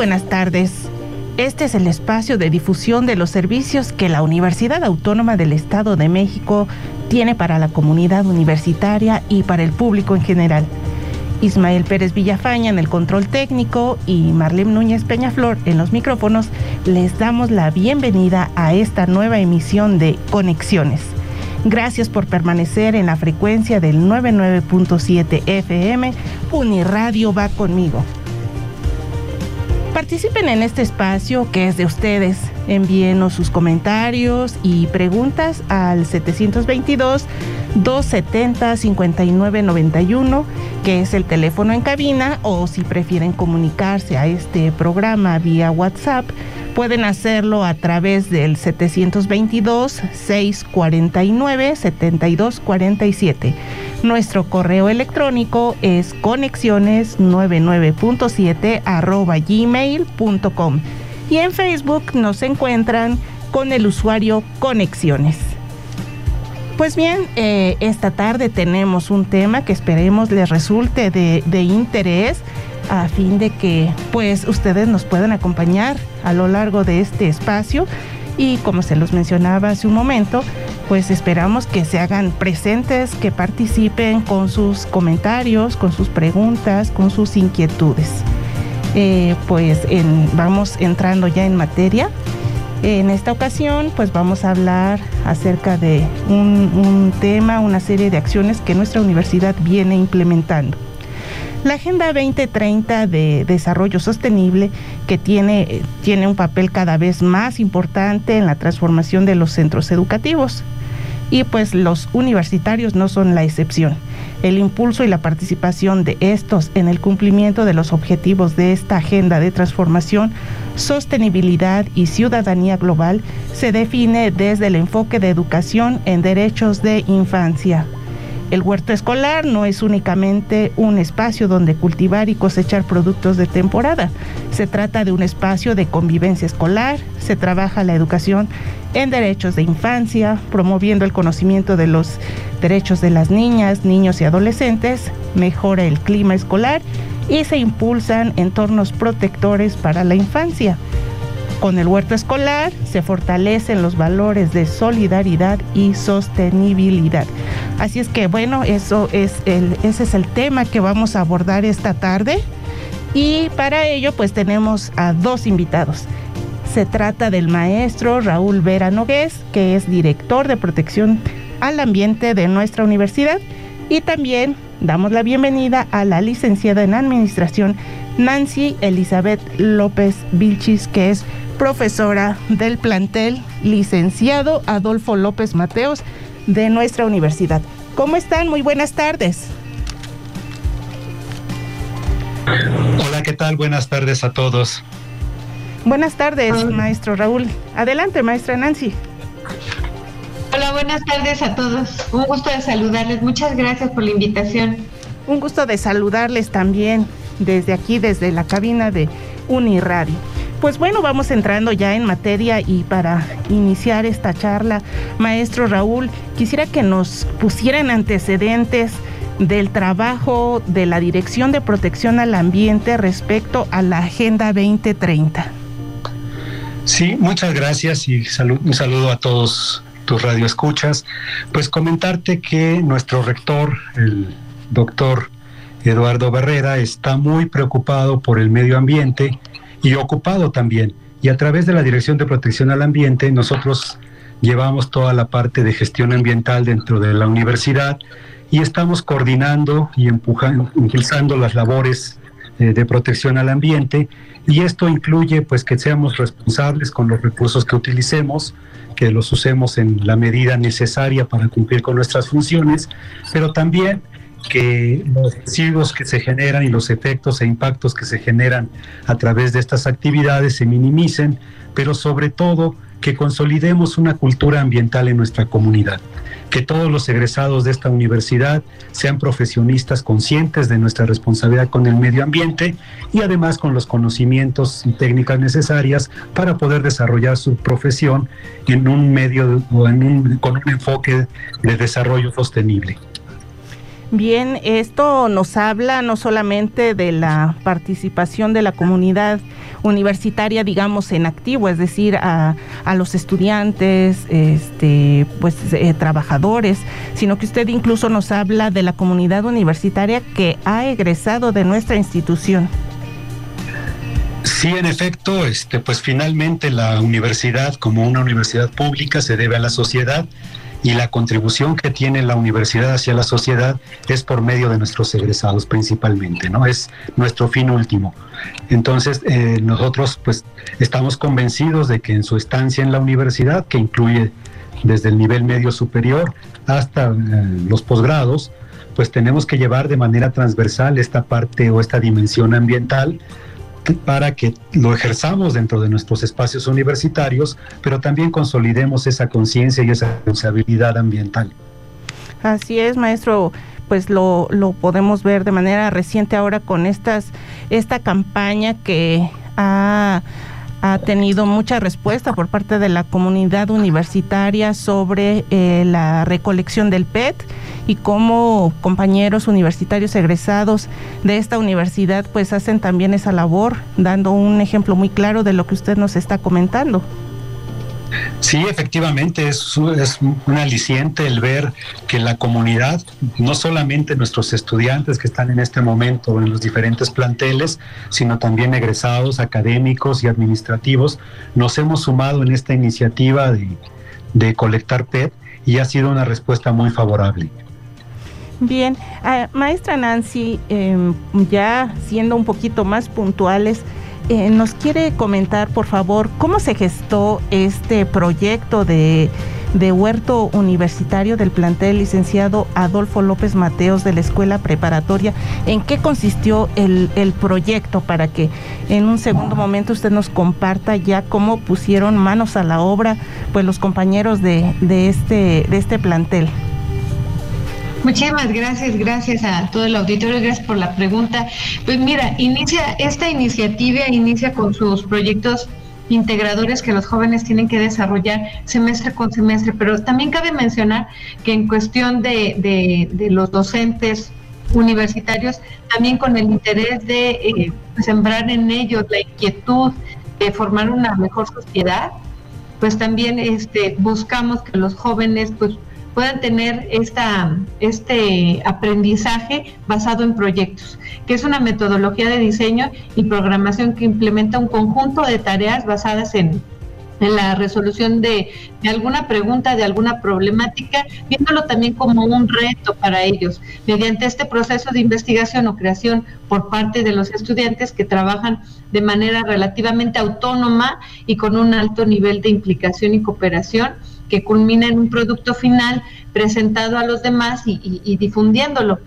Buenas tardes. Este es el espacio de difusión de los servicios que la Universidad Autónoma del Estado de México tiene para la comunidad universitaria y para el público en general. Ismael Pérez Villafaña en el control técnico y Marlene Núñez Peñaflor en los micrófonos, les damos la bienvenida a esta nueva emisión de Conexiones. Gracias por permanecer en la frecuencia del 99.7 FM. Uniradio va conmigo. Participen en este espacio que es de ustedes. Envíenos sus comentarios y preguntas al 722 270 5991, que es el teléfono en cabina, o si prefieren comunicarse a este programa vía WhatsApp, pueden hacerlo a través del 722 649 7247. Nuestro correo electrónico es conexiones99.7 arroba gmail.com y en Facebook nos encuentran con el usuario Conexiones. Pues bien, eh, esta tarde tenemos un tema que esperemos les resulte de interés a fin de que pues ustedes nos puedan acompañar a lo largo de este espacio y como se los mencionaba hace un momento, pues esperamos que se hagan presentes, que participen con sus comentarios, con sus preguntas, con sus inquietudes. Eh, pues vamos entrando ya en materia. En esta ocasión, pues vamos a hablar acerca de un tema, una serie de acciones que nuestra universidad viene implementando. La Agenda 2030 de Desarrollo Sostenible, que tiene, tiene un papel cada vez más importante en la transformación de los centros educativos y pues los universitarios no son la excepción. El impulso y la participación de estos en el cumplimiento de los objetivos de esta agenda de transformación, sostenibilidad y ciudadanía global se define desde el enfoque de educación en derechos de infancia. El huerto escolar no es únicamente un espacio donde cultivar y cosechar productos de temporada. Se trata de un espacio de convivencia escolar, se trabaja la educación en derechos de infancia, promoviendo el conocimiento de los derechos de las niñas, niños y adolescentes, mejora el clima escolar y se impulsan entornos protectores para la infancia. Con el huerto escolar se fortalecen los valores de solidaridad y sostenibilidad. Así es que bueno, eso es el, ese es el tema que vamos a abordar esta tarde. Y para ello pues tenemos a dos invitados. Se trata del maestro Raúl Vera Nogués, que es director de protección al ambiente de nuestra universidad. Y también damos la bienvenida a la licenciada en administración Nancy Elizabeth López Vilchis, que es profesora del plantel licenciado Adolfo López Mateos de nuestra universidad. ¿Cómo están? Muy buenas tardes. Hola, ¿qué tal? Buenas tardes a todos. Buenas tardes, maestro Raúl. Adelante, maestra Nancy. Hola, buenas tardes a todos. Un gusto de saludarles. Muchas gracias por la invitación. Un gusto de saludarles también desde aquí, desde la cabina de Uniradio. Pues bueno, vamos entrando ya en materia y para iniciar esta charla, maestro Raúl, quisiera que nos pusieran antecedentes del trabajo de la Dirección de Protección al Ambiente respecto a la Agenda 2030. Sí, muchas gracias y un saludo a todos tus radioescuchas. Pues comentarte que nuestro rector, el doctor Eduardo Barrera, está muy preocupado por el medio ambiente y ocupado también. Y a través de la Dirección de Protección al Ambiente, nosotros llevamos toda la parte de gestión ambiental dentro de la universidad y estamos coordinando y empujando, impulsando las labores eh, de protección al ambiente y esto incluye pues que seamos responsables con los recursos que utilicemos, que los usemos en la medida necesaria para cumplir con nuestras funciones, pero también que los residuos que se generan y los efectos e impactos que se generan a través de estas actividades se minimicen, pero sobre todo que consolidemos una cultura ambiental en nuestra comunidad, que todos los egresados de esta universidad sean profesionistas conscientes de nuestra responsabilidad con el medio ambiente y además con los conocimientos y técnicas necesarias para poder desarrollar su profesión en un medio o en con un enfoque de desarrollo sostenible. Bien, esto nos habla no solamente de la participación de la comunidad universitaria, digamos, en activo, es decir, a, los estudiantes, este, pues eh, trabajadores, sino que usted incluso nos habla de la comunidad universitaria que ha egresado de nuestra institución. Sí, en efecto, este, pues finalmente la universidad como una universidad pública se debe a la sociedad y la contribución que tiene la universidad hacia la sociedad es por medio de nuestros egresados principalmente, ¿no? Es nuestro fin último. Entonces, eh, nosotros pues estamos convencidos de que en su estancia en la universidad, que incluye desde el nivel medio superior hasta eh, los posgrados, pues tenemos que llevar de manera transversal esta parte o esta dimensión ambiental para que lo ejerzamos dentro de nuestros espacios universitarios, pero también consolidemos esa conciencia y esa responsabilidad ambiental. Así es, maestro pues lo, lo, podemos ver de manera reciente ahora con estas esta campaña que ha, ha, tenido mucha respuesta por parte de la comunidad universitaria sobre eh, la recolección del PET y cómo compañeros universitarios egresados de esta universidad pues hacen también esa labor, dando un ejemplo muy claro de lo que usted nos está comentando. Sí, efectivamente, es, es, un aliciente el ver que la comunidad, no solamente nuestros estudiantes que están en este momento en los diferentes planteles, sino también egresados, académicos y administrativos, nos hemos sumado en esta iniciativa de, de colectar PET y ha sido una respuesta muy favorable. Bien, ah, maestra Nancy, em, ya siendo un poquito más puntuales, eh, nos quiere comentar, por favor, cómo se gestó este proyecto de, huerto universitario del plantel licenciado Adolfo López Mateos de la Escuela Preparatoria. ¿En qué consistió el, proyecto para que en un segundo momento usted nos comparta ya cómo pusieron manos a la obra pues los compañeros de, de, este, de este plantel? Muchísimas gracias, gracias a todo el auditorio, gracias por la pregunta. Pues mira, inicia esta iniciativa inicia con sus proyectos integradores que los jóvenes tienen que desarrollar semestre con semestre, pero también cabe mencionar que en cuestión de, los docentes universitarios, también con el interés de eh, sembrar en ellos la inquietud de formar una mejor sociedad, pues también este, buscamos que los jóvenes pues puedan tener esta, este aprendizaje basado en proyectos, que es una metodología de diseño y programación que implementa un conjunto de tareas basadas en, la resolución de, de, alguna pregunta, de alguna problemática, viéndolo también como un reto para ellos, mediante este proceso de investigación o creación por parte de los estudiantes que trabajan de manera relativamente autónoma y con un alto nivel de implicación y cooperación que culmina en un producto final presentado a los demás y, difundiéndolo.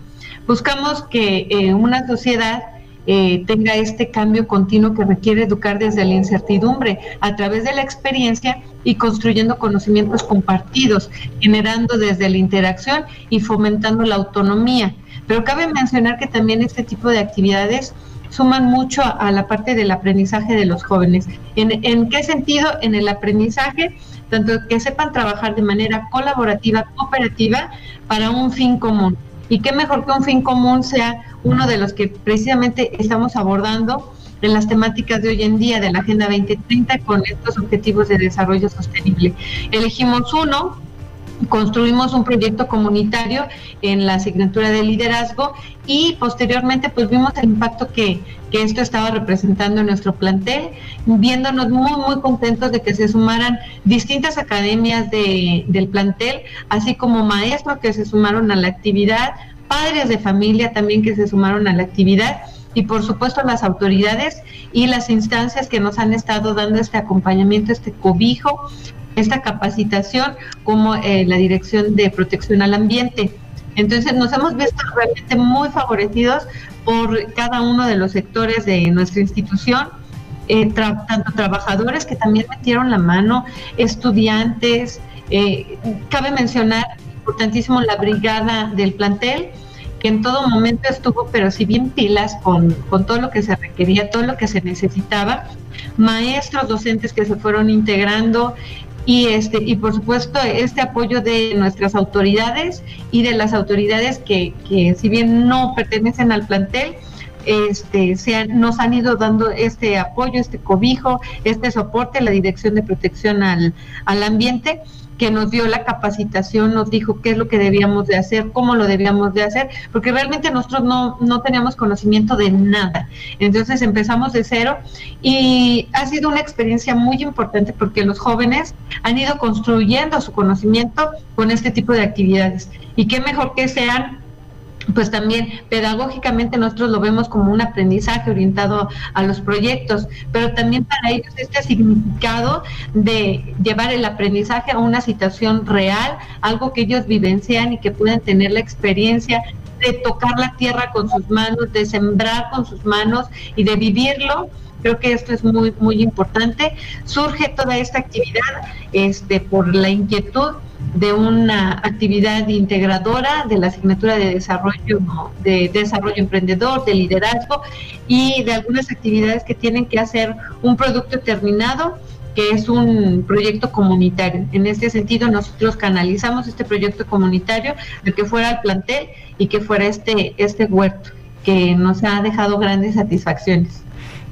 Buscamos que eh, una sociedad eh, tenga este cambio continuo que requiere educar desde la incertidumbre, a través de la experiencia y construyendo conocimientos compartidos, generando desde la interacción y fomentando la autonomía. Pero cabe mencionar que también este tipo de actividades suman mucho a, la parte del aprendizaje de los jóvenes. ¿En, qué sentido? En el aprendizaje, tanto que sepan trabajar de manera colaborativa, cooperativa, para un fin común. Y qué mejor que un fin común sea uno de los que precisamente estamos abordando en las temáticas de hoy en día de la Agenda 2030 con estos objetivos de desarrollo sostenible. Elegimos uno, construimos un proyecto comunitario en la asignatura de liderazgo y posteriormente pues vimos el impacto que, esto estaba representando en nuestro plantel, viéndonos muy muy contentos de que se sumaran distintas academias de, del plantel, así como maestros que se sumaron a la actividad, padres de familia también que se sumaron a la actividad y por supuesto las autoridades y las instancias que nos han estado dando este acompañamiento, este cobijo, esta capacitación como eh, la Dirección de Protección al Ambiente. Entonces nos hemos visto realmente muy favorecidos por cada uno de los sectores de nuestra institución, eh, tanto trabajadores que también metieron la mano, estudiantes, eh, cabe mencionar importantísimo la brigada del plantel, que en todo momento estuvo, pero si bien pilas con, con todo lo que se requería, todo lo que se necesitaba, maestros, docentes que se fueron integrando, y este y por supuesto este apoyo de nuestras autoridades y de las autoridades que, que si bien no pertenecen al plantel este se nos han ido dando este apoyo este cobijo este soporte la dirección de protección al, al ambiente que nos dio la capacitación, nos dijo qué es lo que debíamos de hacer, cómo lo debíamos de hacer, porque realmente nosotros no, no teníamos conocimiento de nada. Entonces empezamos de cero y ha sido una experiencia muy importante porque los jóvenes han ido construyendo su conocimiento con este tipo de actividades. Y qué mejor que sean pues también pedagógicamente nosotros lo vemos como un aprendizaje orientado a los proyectos, pero también para ellos este significado de llevar el aprendizaje a una situación real, algo que ellos vivencian y que pueden tener la experiencia de tocar la tierra con sus manos, de sembrar con sus manos y de vivirlo. Creo que esto es muy muy importante. Surge toda esta actividad este por la inquietud de una actividad integradora de la asignatura de desarrollo de desarrollo emprendedor, de liderazgo y de algunas actividades que tienen que hacer un producto terminado que es un proyecto comunitario. En este sentido, nosotros canalizamos este proyecto comunitario de que fuera el plantel y que fuera este, este huerto, que nos ha dejado grandes satisfacciones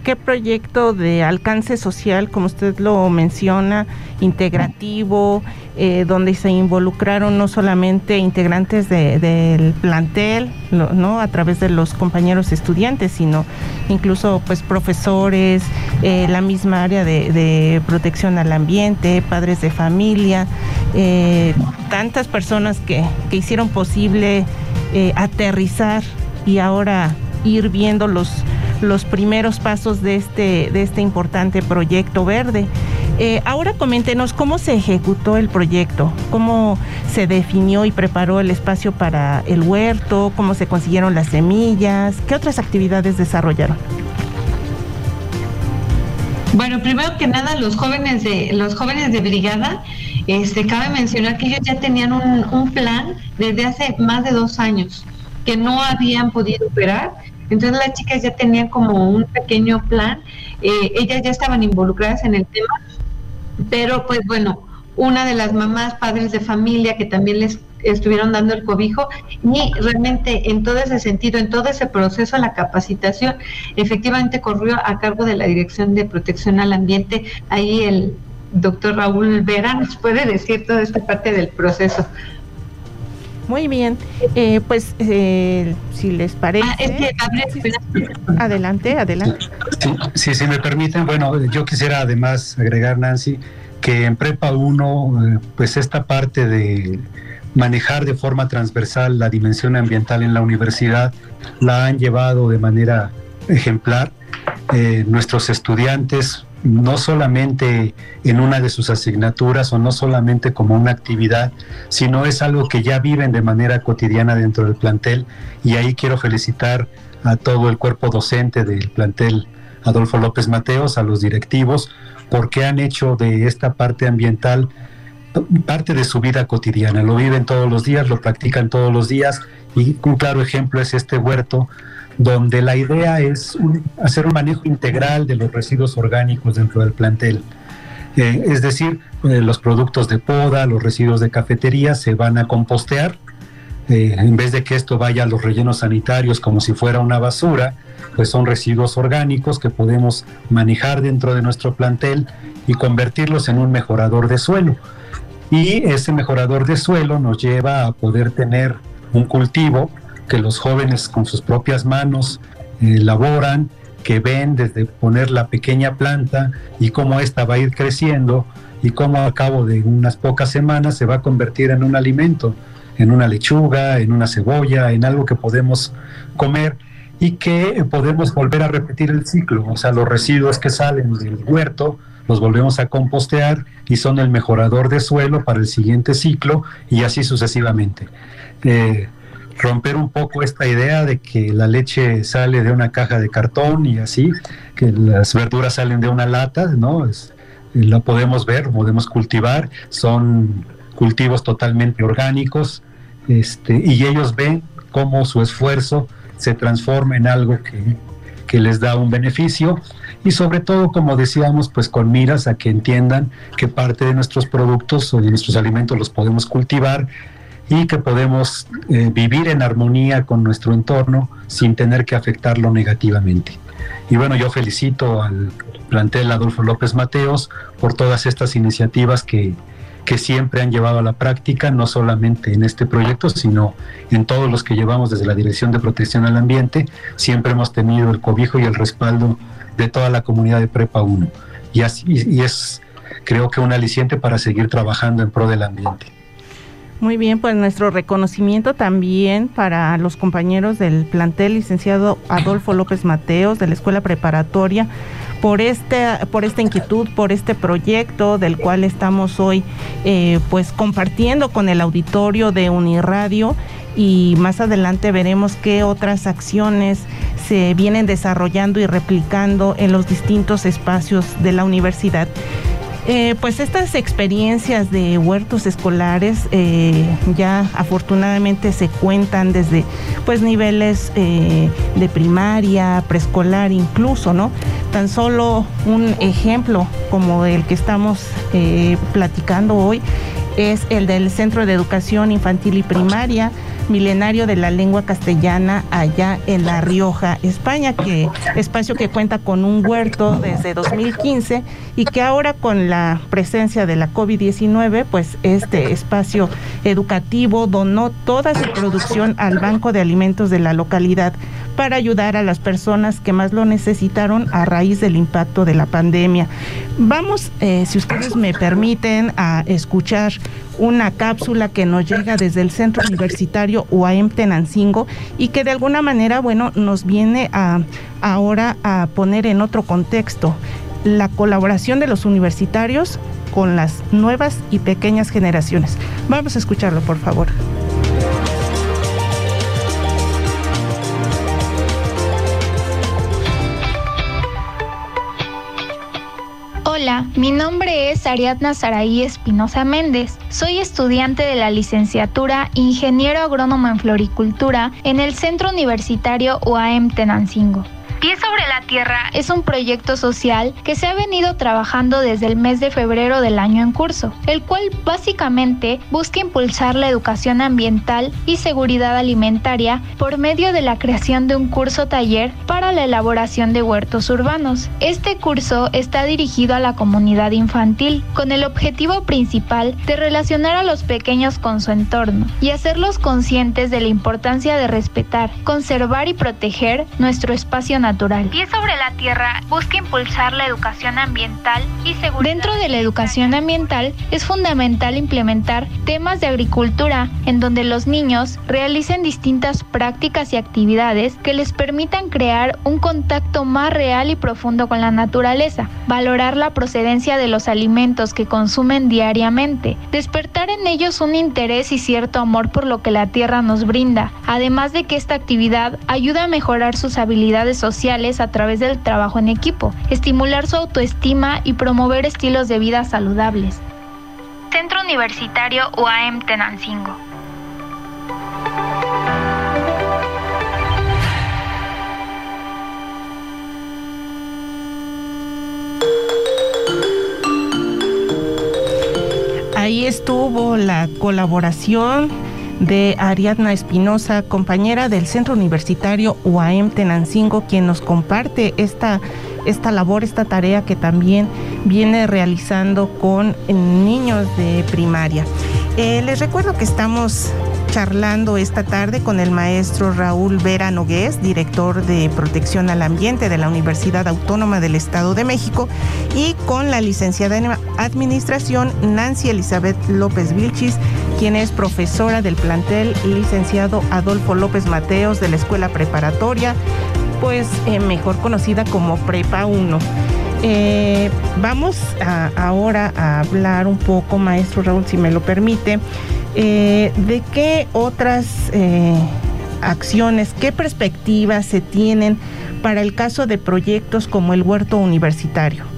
qué proyecto de alcance social, como usted lo menciona, integrativo, eh, donde se involucraron no solamente integrantes del plantel, no a través de los compañeros estudiantes, sino incluso pues profesores, eh, la misma área de, protección al ambiente, padres de familia, eh, tantas personas que, que hicieron posible aterrizar y ahora ir viendo los los primeros pasos de este, de este importante proyecto verde. Eh, ahora coméntenos cómo se ejecutó el proyecto, cómo se definió y preparó el espacio para el huerto, cómo se consiguieron las semillas, qué otras actividades desarrollaron. Bueno, primero que nada, los jóvenes de los jóvenes de brigada, este, cabe mencionar que ellos ya tenían un, un plan desde hace más de dos años que no habían podido operar entonces las chicas ya tenían como un pequeño plan, eh, ellas ya estaban involucradas en el tema, pero pues bueno, una de las mamás, padres de familia que también les estuvieron dando el cobijo y realmente en todo ese sentido, en todo ese proceso, la capacitación efectivamente corrió a cargo de la Dirección de Protección al Ambiente. Ahí el doctor Raúl Vera nos puede decir toda esta parte del proceso. Muy bien, eh, pues eh, si les parece. Ah, adelante, adelante. Sí, si me permiten, bueno, yo quisiera además agregar, Nancy, que en Prepa 1, eh, pues esta parte de manejar de forma transversal la dimensión ambiental en la universidad la han llevado de manera ejemplar. nuestros estudiantes no solamente en una de sus asignaturas o no solamente como una actividad, sino es algo que ya viven de manera cotidiana dentro del plantel. Y ahí quiero felicitar a todo el cuerpo docente del plantel Adolfo López Mateos, a los directivos, porque han hecho de esta parte ambiental parte de su vida cotidiana, lo viven todos los días, lo practican todos los días y un claro ejemplo es este huerto donde la idea es hacer un manejo integral de los residuos orgánicos dentro del plantel. Eh, es decir, eh, los productos de poda, los residuos de cafetería se van a compostear. Eh, en vez de que esto vaya a los rellenos sanitarios como si fuera una basura, pues son residuos orgánicos que podemos manejar dentro de nuestro plantel y convertirlos en un mejorador de suelo. Y ese mejorador de suelo nos lleva a poder tener un cultivo que los jóvenes con sus propias manos eh, elaboran, que ven desde poner la pequeña planta y cómo ésta va a ir creciendo y cómo a cabo de unas pocas semanas se va a convertir en un alimento, en una lechuga, en una cebolla, en algo que podemos comer y que podemos volver a repetir el ciclo, o sea, los residuos que salen del huerto los volvemos a compostear y son el mejorador de suelo para el siguiente ciclo y así sucesivamente. Eh, romper un poco esta idea de que la leche sale de una caja de cartón y así, que las verduras salen de una lata, ¿no? Es, la podemos ver, podemos cultivar, son cultivos totalmente orgánicos, este, y ellos ven cómo su esfuerzo se transforma en algo que, que les da un beneficio y sobre todo, como decíamos, pues con miras a que entiendan que parte de nuestros productos o de nuestros alimentos los podemos cultivar y que podemos eh, vivir en armonía con nuestro entorno sin tener que afectarlo negativamente. Y bueno, yo felicito al plantel Adolfo López Mateos por todas estas iniciativas que, que siempre han llevado a la práctica, no solamente en este proyecto, sino en todos los que llevamos desde la Dirección de Protección al Ambiente. Siempre hemos tenido el cobijo y el respaldo de toda la comunidad de Prepa 1. Y, así, y es, creo que, un aliciente para seguir trabajando en pro del ambiente. Muy bien, pues nuestro reconocimiento también para los compañeros del plantel licenciado Adolfo López Mateos de la Escuela Preparatoria por este, por esta inquietud, por este proyecto del cual estamos hoy eh, pues compartiendo con el auditorio de Uniradio y más adelante veremos qué otras acciones se vienen desarrollando y replicando en los distintos espacios de la universidad. Eh, pues estas experiencias de huertos escolares eh, ya afortunadamente se cuentan desde pues niveles eh, de primaria, preescolar incluso, ¿no? Tan solo un ejemplo como el que estamos platicando hoy es el del Centro de Educación Infantil y Primaria milenario de la lengua castellana allá en La Rioja, España, que espacio que cuenta con un huerto desde 2015 y que ahora con la presencia de la COVID-19, pues este espacio educativo donó toda su producción al Banco de Alimentos de la localidad para ayudar a las personas que más lo necesitaron a raíz del impacto de la pandemia. Vamos, eh, si ustedes me permiten, a escuchar una cápsula que nos llega desde el Centro Universitario UAM Tenancingo y que de alguna manera, bueno, nos viene a ahora a poner en otro contexto la colaboración de los universitarios con las nuevas y pequeñas generaciones. Vamos a escucharlo, por favor. Mi nombre es Ariadna Saraí Espinosa Méndez. Soy estudiante de la licenciatura Ingeniero Agrónomo en Floricultura en el Centro Universitario UAM Tenancingo. Pie sobre la Tierra es un proyecto social que se ha venido trabajando desde el mes de febrero del año en curso, el cual básicamente busca impulsar la educación ambiental y seguridad alimentaria por medio de la creación de un curso taller para la elaboración de huertos urbanos. Este curso está dirigido a la comunidad infantil con el objetivo principal de relacionar a los pequeños con su entorno y hacerlos conscientes de la importancia de respetar, conservar y proteger nuestro espacio natural Pie sobre la tierra busca impulsar la educación ambiental y seguridad. Dentro de la educación ambiental es fundamental implementar temas de agricultura en donde los niños realicen distintas prácticas y actividades que les permitan crear un contacto más real y profundo con la naturaleza, valorar la procedencia de los alimentos que consumen diariamente, despertar en ellos un interés y cierto amor por lo que la tierra nos brinda, además de que esta actividad ayuda a mejorar sus habilidades sociales a través del trabajo en equipo, estimular su autoestima y promover estilos de vida saludables. Centro Universitario UAM Tenancingo. Ahí estuvo la colaboración de Ariadna Espinosa, compañera del Centro Universitario UAM Tenancingo, quien nos comparte esta, esta labor, esta tarea que también viene realizando con niños de primaria. Eh, les recuerdo que estamos charlando esta tarde con el maestro Raúl Vera Nogués, director de Protección al Ambiente de la Universidad Autónoma del Estado de México, y con la licenciada en Administración Nancy Elizabeth López Vilchis, quien es profesora del plantel licenciado Adolfo López Mateos de la Escuela Preparatoria, pues eh, mejor conocida como Prepa 1. Eh, vamos ahora a hablar un poco, maestro Raúl, si me lo permite, eh, de qué otras acciones, qué perspectivas se tienen para el caso de proyectos como el huerto universitario.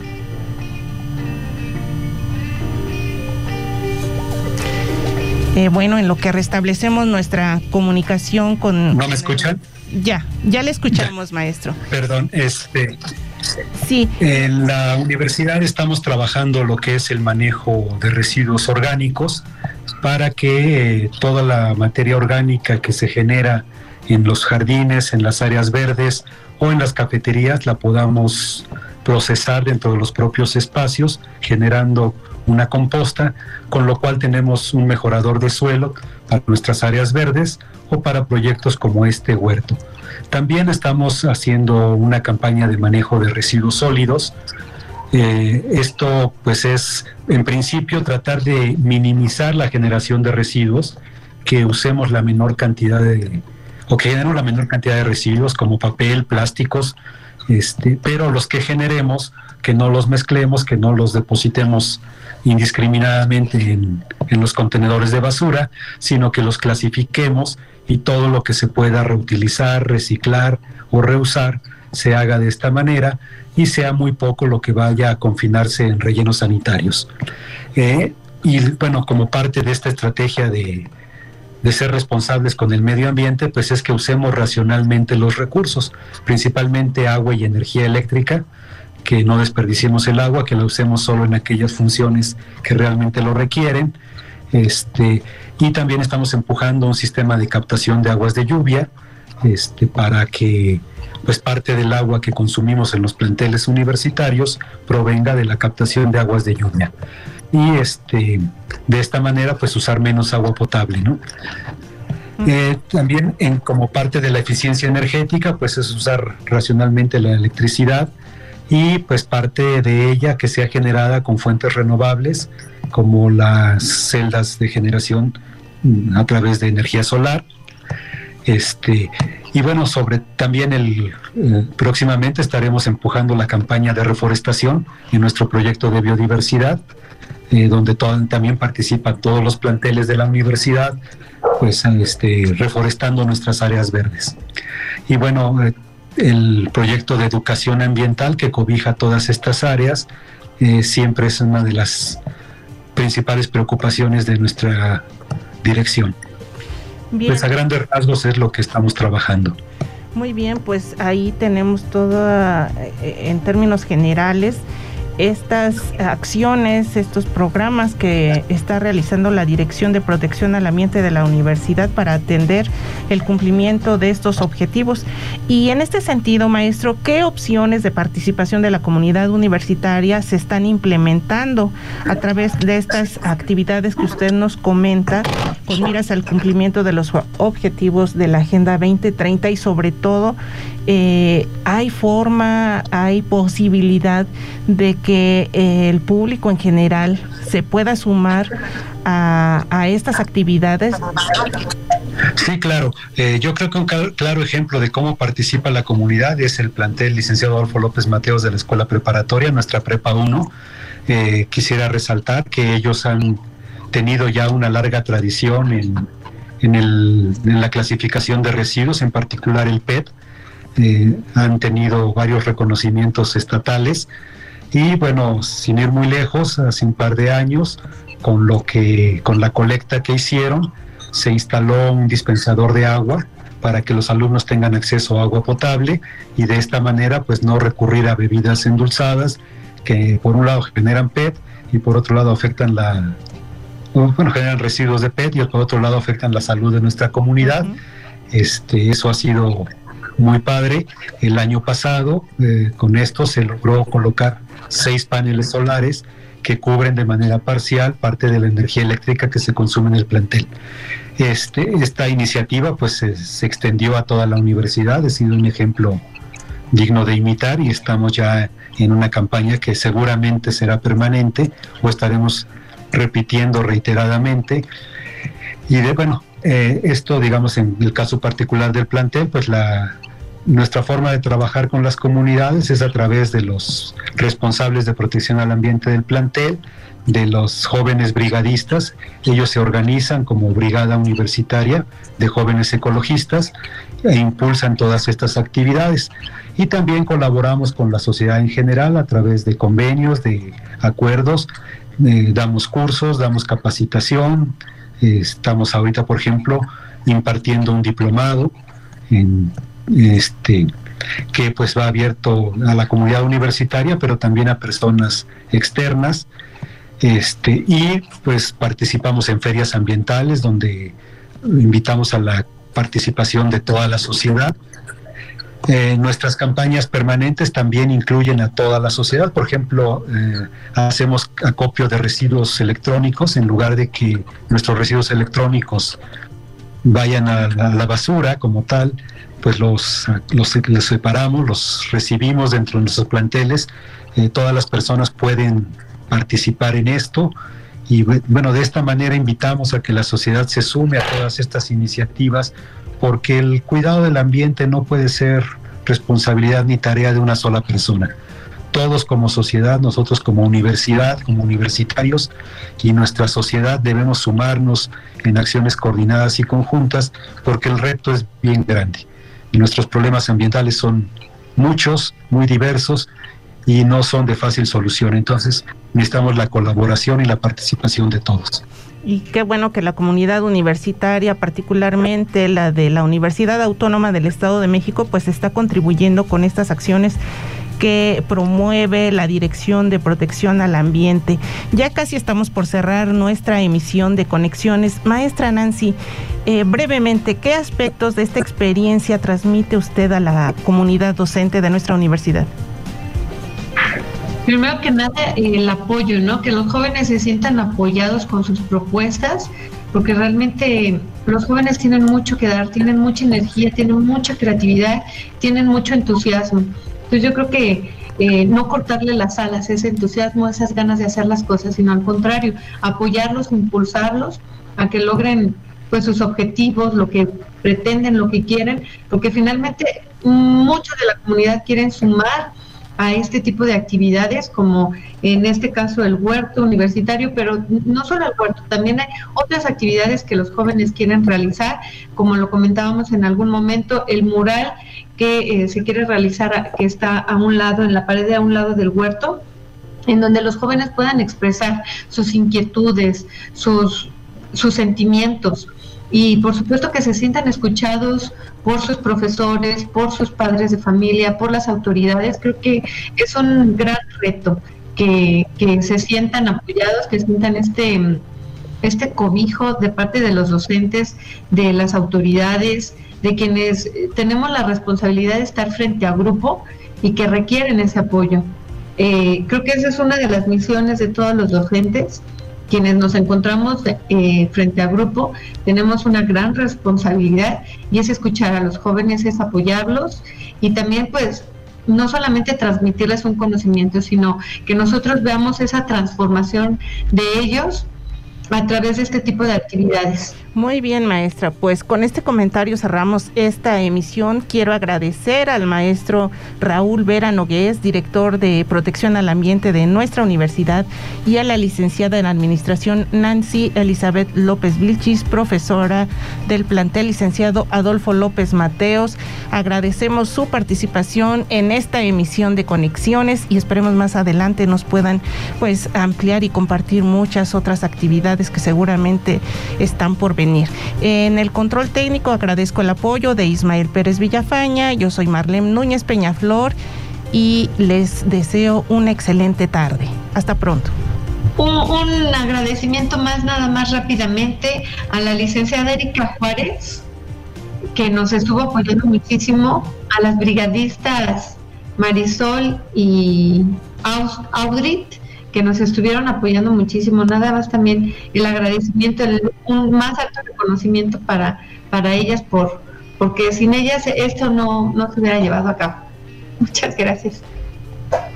Eh, bueno, en lo que restablecemos nuestra comunicación con... ¿No me escuchan? Ya, ya le escuchamos, maestro. Perdón, este... Sí. En la universidad estamos trabajando lo que es el manejo de residuos orgánicos para que eh, toda la materia orgánica que se genera en los jardines, en las áreas verdes o en las cafeterías la podamos procesar dentro de los propios espacios, generando una composta, con lo cual tenemos un mejorador de suelo para nuestras áreas verdes o para proyectos como este huerto. También estamos haciendo una campaña de manejo de residuos sólidos. Eh, esto pues es en principio tratar de minimizar la generación de residuos, que usemos la menor cantidad de, o que generemos la menor cantidad de residuos como papel, plásticos, este, pero los que generemos, que no los mezclemos, que no los depositemos indiscriminadamente en, en, los contenedores de basura, sino que los clasifiquemos y todo lo que se pueda reutilizar, reciclar o reusar se haga de esta manera y sea muy poco lo que vaya a confinarse en rellenos sanitarios. Eh, y bueno, como parte de esta estrategia de, de ser responsables con el medio ambiente, pues es que usemos racionalmente los recursos, principalmente agua y energía eléctrica, que no desperdiciemos el agua, que la usemos solo en aquellas funciones que realmente lo requieren. Este, y también estamos empujando un sistema de captación de aguas de lluvia este, para que pues parte del agua que consumimos en los planteles universitarios provenga de la captación de aguas de lluvia y este, de esta manera pues usar menos agua potable, ¿no? Eh, también en, como parte de la eficiencia energética pues es usar racionalmente la electricidad y pues parte de ella que sea generada con fuentes renovables como las celdas de generación mm, a través de energía solar. Este, y bueno, sobre también el eh, próximamente estaremos empujando la campaña de reforestación en nuestro proyecto de biodiversidad eh, donde también participan todos los planteles de la universidad, pues este, reforestando nuestras áreas verdes. Y bueno, eh, el proyecto de educación ambiental que cobija todas estas áreas eh, siempre es una de las principales preocupaciones de nuestra dirección. Pues a grandes rasgos es lo que estamos trabajando. Muy bien, pues ahí tenemos todo en términos generales estas acciones, estos programas que está realizando la Dirección de Protección al Ambiente de la Universidad para atender el cumplimiento de estos objetivos. Y en este sentido, maestro, ¿qué opciones de participación de la comunidad universitaria se están implementando a través de estas actividades que usted nos comenta con miras al cumplimiento de los objetivos de la Agenda 2030 y sobre todo eh, hay forma, hay posibilidad de que eh, el público en general se pueda sumar a, estas actividades? Sí, claro. Eh, yo creo que un claro ejemplo de cómo participa la comunidad es el plantel licenciado Adolfo López Mateos de la Escuela Preparatoria, nuestra Prepa 1. quisiera resaltar que ellos han tenido ya una larga tradición en, en la clasificación de residuos, en particular el PET eh, han tenido varios reconocimientos estatales y bueno, sin ir muy lejos, hace un par de años, con lo que, con la colecta que hicieron, se instaló un dispensador de agua para que los alumnos tengan acceso a agua potable y de esta manera pues no recurrir a bebidas endulzadas que por un lado generan PET y por otro lado afectan la bueno, generan residuos de PET y por otro lado afectan la salud de nuestra comunidad. Este, eso ha sido muy padre. El año pasado, eh, con esto se logró colocar seis paneles solares que cubren de manera parcial parte de la energía eléctrica que se consume en el plantel. Este, esta iniciativa pues se, extendió a toda la universidad, ha sido un ejemplo digno de imitar y estamos ya en una campaña que seguramente será permanente o estaremos repitiendo reiteradamente Y de, bueno, eh, esto, digamos, en el caso particular del plantel, pues la, nuestra forma de trabajar con las comunidades es a través de los responsables de protección al ambiente del plantel, de los jóvenes brigadistas. Ellos se organizan como brigada universitaria de jóvenes ecologistas e impulsan todas estas actividades. Y también colaboramos con la sociedad en general a través de convenios, de acuerdos, eh, damos cursos, damos capacitación. Estamos ahorita, por ejemplo, impartiendo un diplomado en este, que pues va abierto a la comunidad universitaria, pero también a personas externas. Este, y pues participamos en ferias ambientales donde invitamos a la participación de toda la sociedad. Eh, nuestras campañas permanentes también incluyen a toda la sociedad. Por ejemplo, eh, hacemos acopio de residuos electrónicos en lugar de que nuestros residuos electrónicos vayan a la basura como tal pues los, los, separamos, los recibimos dentro de nuestros planteles. Eh, todas las personas pueden participar en esto y bueno, de esta manera invitamos a que la sociedad se sume a todas estas iniciativas porque el cuidado del ambiente no puede ser responsabilidad ni tarea de una sola persona. Todos como sociedad, nosotros como universidad, como universitarios y nuestra sociedad debemos sumarnos en acciones coordinadas y conjuntas porque el reto es bien grande y nuestros problemas ambientales son muchos, muy diversos y no son de fácil solución. Entonces necesitamos la colaboración y la participación de todos. Y qué bueno que la comunidad universitaria, particularmente la de la Universidad Autónoma del Estado de México, pues está contribuyendo con estas acciones que promueve la Dirección de Protección al Ambiente. Ya casi estamos por cerrar nuestra emisión de conexiones. Maestra Nancy, eh, brevemente, ¿qué aspectos de esta experiencia transmite usted a la comunidad docente de nuestra universidad? Primero que nada, el apoyo, ¿no? Que los jóvenes se sientan apoyados con sus propuestas, porque realmente los jóvenes tienen mucho que dar, tienen mucha energía, tienen mucha creatividad, tienen mucho entusiasmo. Entonces yo creo que eh, no cortarle las alas, ese entusiasmo, esas ganas de hacer las cosas, sino al contrario, apoyarlos, impulsarlos a que logren pues sus objetivos, lo que pretenden, lo que quieren, porque finalmente muchos de la comunidad quieren sumar a este tipo de actividades, como en este caso el huerto universitario, pero no solo el huerto, también hay otras actividades que los jóvenes quieren realizar, como lo comentábamos en algún momento, el mural que eh, se quiere realizar, que está a un lado, en la pared de a un lado del huerto, en donde los jóvenes puedan expresar sus inquietudes, sus, sus sentimientos y por supuesto que se sientan escuchados por sus profesores, por sus padres de familia, por las autoridades. Creo que es un gran reto que, que se sientan apoyados, que sientan este, este cobijo de parte de los docentes, de las autoridades, de quienes tenemos la responsabilidad de estar frente a grupo y que requieren ese apoyo. Eh, creo que esa es una de las misiones de todos los docentes, quienes nos encontramos eh, frente a grupo, tenemos una gran responsabilidad y es escuchar a los jóvenes, es apoyarlos y también pues no solamente transmitirles un conocimiento, sino que nosotros veamos esa transformación de ellos a través de este tipo de actividades. Muy bien, maestra. Pues con este comentario cerramos esta emisión. Quiero agradecer al maestro Raúl Vera Nogués, director de Protección al Ambiente de nuestra universidad, y a la licenciada en Administración Nancy Elizabeth López Vilchis, profesora del plantel licenciado Adolfo López Mateos. Agradecemos su participación en esta emisión de Conexiones y esperemos más adelante nos puedan pues ampliar y compartir muchas otras actividades que seguramente están por venir en el control técnico agradezco el apoyo de Ismael Pérez Villafaña, yo soy Marlene Núñez Peñaflor y les deseo una excelente tarde. Hasta pronto. Un, agradecimiento más, nada más rápidamente, a la licenciada Erika Juárez, que nos estuvo apoyando muchísimo, a las brigadistas Marisol y Audrit, que nos estuvieron apoyando muchísimo. Nada más también el agradecimiento, un más alto reconocimiento para, para ellas, por porque sin ellas esto no, no se hubiera llevado a cabo. Muchas gracias.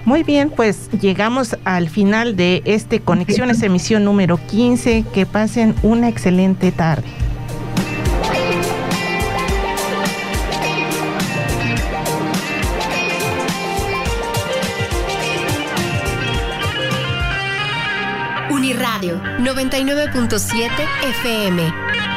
Muy bien, pues llegamos al final de este Conexiones emisión número 15. Que pasen una excelente tarde. Uniradio 99.7 FM.